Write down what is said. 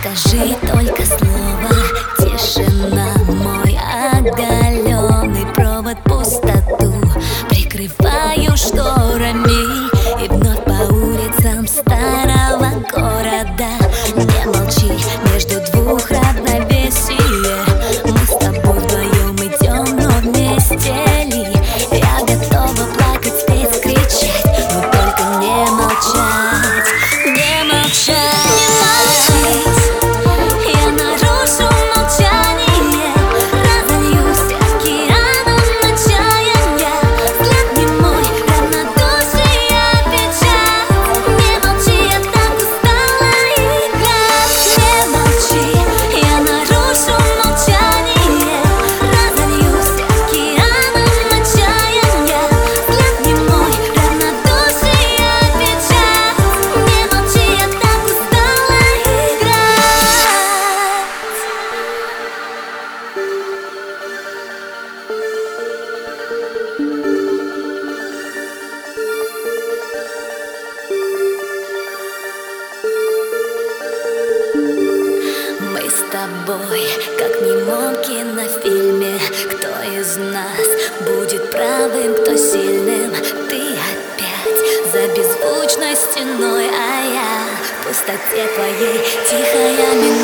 Скажи только слова. attention. тобой, как в немом кинофильме Кто из нас будет правым, кто сильным? Ты опять за беззвучной стеной, а я в пустоте твоей. Тихая минута